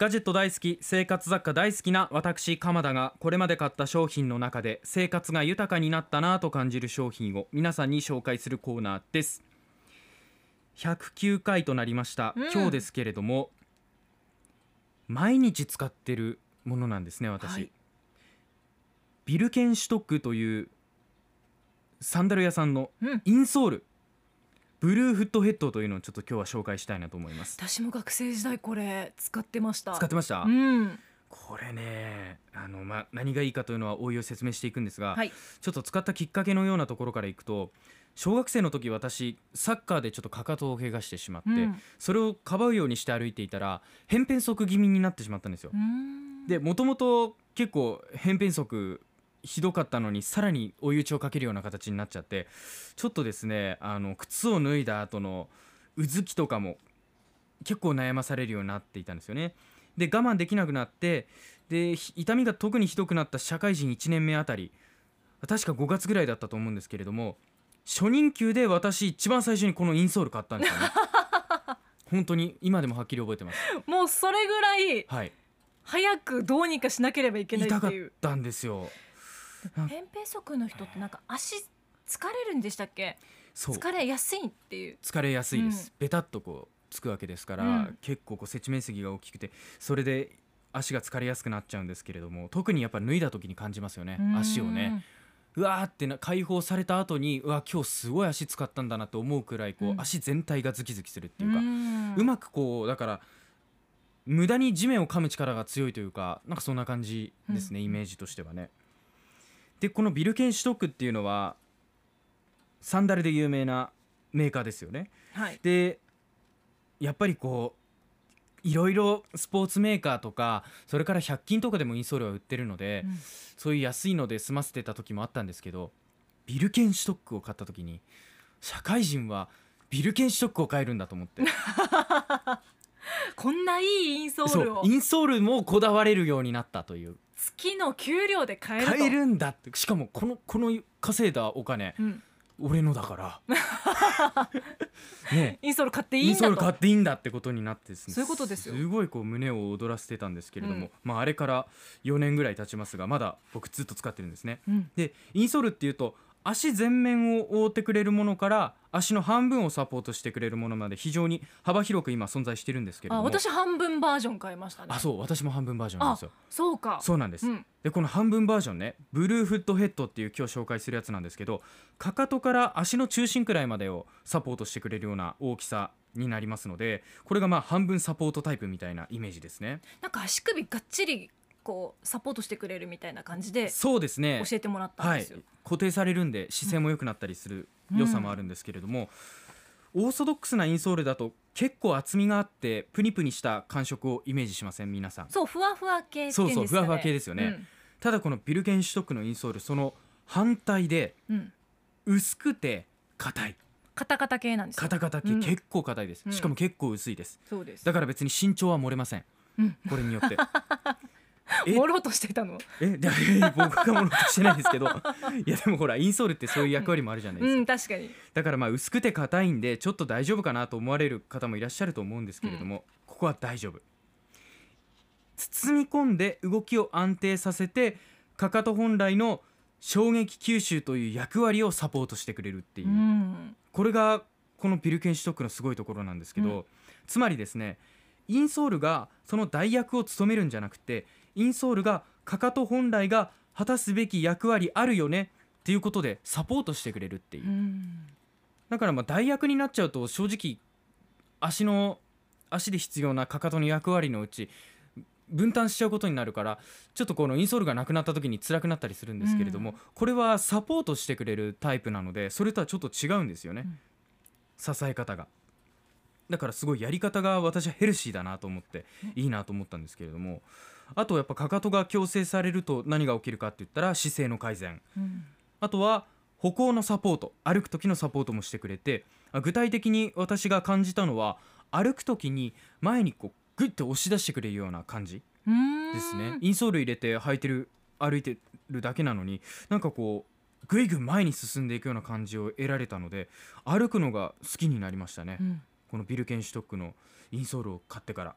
ガジェット大好き生活雑貨大好きな私鎌田がこれまで買った商品の中で生活が豊かになったなぁと感じる商品を皆さんに紹介するコーナーです。109回となりました、うん。今日ですけれども毎日使ってるものなんですね私、はい。ビルケンシュトックというサンダル屋さんのうん。インソールブルーフットヘッドというのをちょっと今日は紹介したいなと思います。私も学生時代これ使ってました。使ってました、うん。これねあの、まあ、何がいいかというのは応用説明していくんですが、はい。ちょっと使ったきっかけのようなところからいくと小学生の時私サッカーでちょっとかかとを怪我してしまって、うん。それをかばうようにして歩いていたら扁扁足気味になってしまったんですよ。う。ん。でもともと結構扁扁足ひどかったのにさらに追い打ちをかけるような形になっちゃってちょっとですねあの靴を脱いだ後のうずきとかも結構悩まされるようになっていたんですよね。で我慢できなくなってでひ痛みが特にひどくなった社会人1年目あたり確か5月ぐらいだったと思うんですけれども初任給で私一番最初にこのインソール買ったんですよね。本当に今でもはっきり覚えてます。もうそれぐらいはい、早くどうにかしなければいけない痛かっっていうたんですよ。扁平足の人ってなんか足疲れるんでしたっけ？疲れやすいっていう。疲れやすいです、ベタっとこうつくわけですから、うん。結構こう接地面積が大きくてそれで足が疲れやすくなっちゃうんですけれども特にやっぱ脱いだ時に感じますよね足をね。うわーってな解放された後にうわ今日すごい足使ったんだなと思うくらいこう、うん。足全体がズキズキするってういうか、ん。うまくこうだから無駄に地面を噛む力が強いというかなんかそんな感じですね、うん。イメージとしてはね。でこのビルケンシュトックっていうのはサンダルで有名なメーカーですよね。はい。でやっぱりこういろいろスポーツメーカーとかそれから100均とかでもインソールは売ってるので、うん。そういう安いので済ませてた時もあったんですけどビルケンシュトックを買った時に社会人はビルケンシュトックを買えるんだと思って。こんないいインソールを。インソールもこだわれるようになったという月の給料で買えると。買えるんだって。しかもこのこの稼いだお金うん。俺のだから。ね。インソール買っていいインんだと。ソール買っていいんだってことになってですね。そういうことですよ。すごいこう胸を躍らせてたんですけれども、うん。まああれから4年ぐらい経ちますがまだ僕ずっと使ってるんですね。うん。でインソールっていうと足全面を覆ってくれるものから足の半分をサポートしてくれるものまで非常に幅広く今存在してるんですけれども。あ私半分バージョン買いましたね。あそう私も半分バージョンなんですよ。そうか。そうなんです、うん。でこの半分バージョンねブルーフットヘッドっていう今日紹介するやつなんですけどかかとから足の中心くらいまでをサポートしてくれるような大きさになりますのでこれがまあ半分サポートタイプみたいなイメージですね。なんか足首がっちりこうサポートしてくれるみたいな感じでそうですね。教えてもらったんはいですよ、固定されるんで姿勢も良くなったりする良さもあるんですけれども、オーソドックスなインソールだと結構厚みがあってプニプニした感触をイメージしません？皆さん。そうふわふわ系ね。そうそうふわふわ系ですよね。ただこのビルケンシュトックのインソールその反対でうん、うん、薄くて硬い。カタカタ系なんですよ。カタカタ系、うん。結構硬いです。うん。しかも結構薄いです。そうです。だから別に身長は漏れません。うん。これによって え？盛ろうとしてたの？え？いやいや僕がものとしてないですけど。いやでもほらインソールってそういう役割もあるじゃないですか、うん確かに。だからまあ薄くて硬いんでちょっと大丈夫かなと思われる方もいらっしゃると思うんですけれども、ここは大丈夫。包み込んで動きを安定させてかかと本来の衝撃吸収という役割をサポートしてくれるっていう、うん。これがこのビルケンシュトックのすごいところなんですけど、うん。つまりですねインソールがその代役を務めるんじゃなくてインソールがかかと本来が果たすべき役割あるよねっていうことでサポートしてくれるっていう。う、ん。だからまあ代役になっちゃうと正直足の足で必要なかかとの役割のうち分担しちゃうことになるからちょっとこのインソールがなくなった時に辛くなったりするんですけれども、うん。これはサポートしてくれるタイプなのでそれとはちょっと違うんですよね、うん。支え方がだからすごいやり方が私はヘルシーだなと思っていいなと思ったんですけれどもあとやっぱかかとが矯正されると何が起きるかって言ったら姿勢の改善。うん。あとは歩行のサポート歩く時のサポートもしてくれてあ具体的に私が感じたのは歩く時に前にこうグッと押し出してくれるような感じうん。ですね。インソール入れて履いてる歩いてるだけなのになんかこうぐいぐい前に進んでいくような感じを得られたので歩くのが好きになりましたね、うんこのビルケンシュトックのインソールを買ってから。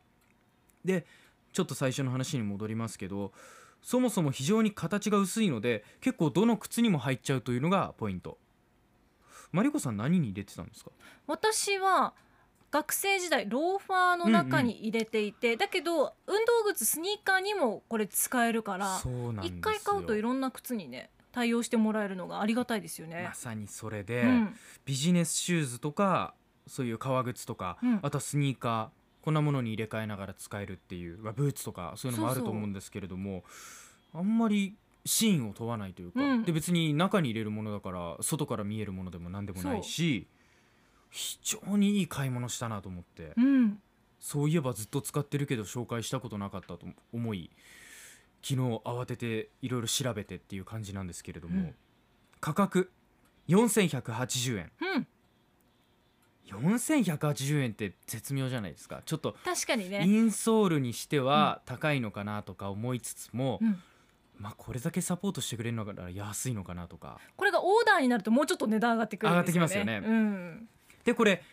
でちょっと最初の話に戻りますけどそもそも非常に形が薄いので結構どの靴にも入っちゃうというのがポイント。マリコさん何に入れてたんですか？私は学生時代ローファーの中に入れていて、だけど運動靴スニーカーにもこれ使えるから一回買うといろんな靴にね対応してもらえるのがありがたいですよね。ま。さにそれで、うん。ビジネスシューズとかそういう革靴とか、うん。あとはスニーカーこんなものに入れ替えながら使えるっていうまあブーツとかそういうのもあると思うんですけれどもあんまりシーンを問わないというか、うん。で別に中に入れるものだから外から見えるものでも何でもないし非常にいい買い物したなと思って、うん、そういえばずっと使ってるけど紹介したことなかったと思い昨日慌てていろいろ調べてっていう感じなんですけれども、うん。価格4180円。うん、4180円って絶妙じゃないですか。ちょっとイ確かにね。ンソールにしては高いのかなとか思いつつも、うん、まあこれだけサポートしてくれるのなら安いのかなとか。これがオーダーになるともうちょっと値段上がってくるんですよね。上がってきますよね。うん、でこれ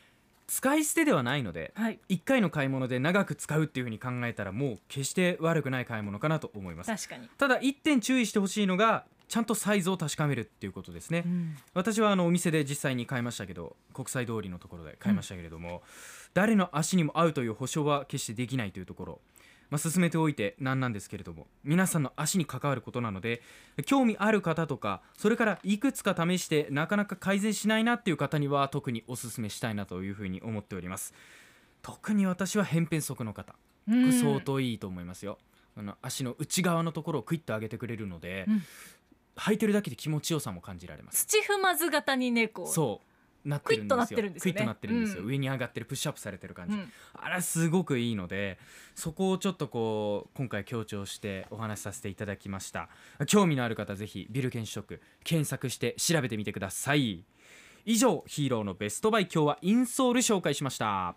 使い捨てではないのではい、1回の買い物で長く使うっていうふうに考えたらもう決して悪くない買い物かなと思います。確かに。ただ1点注意してほしいのがちゃんとサイズを確かめるっていうことですね、うん。私はあのお店で実際に買いましたけど国際通りのところで買いましたけれども、誰の足にも合うという保証は決してできないというところ、まあ、進めておいてなんなんですけれども皆さんの足に関わることなので興味ある方とかそれからいくつか試してなかなか改善しないなっていう方には特にお勧めしたいなというふうに思っております。特に私は扁平足の方。これ相当いいと思いますよ、あの足の内側のところをクイッと上げてくれるので、うん履い。てるだけで気持ちよさも感じられます土踏まず型にねこう。そう。なってるんですよ。クイッとなってるんですよね。クイッとなってるんですよ、うん。上に上がってるプッシュアップされてる感じ、うんあれすごくいいのでそこをちょっとこう今回強調してお話しさせていただきました。興味のある方ぜひビルケンショック検索して調べてみてください。以上ヒーローのベストバイ今日はインソール紹介しました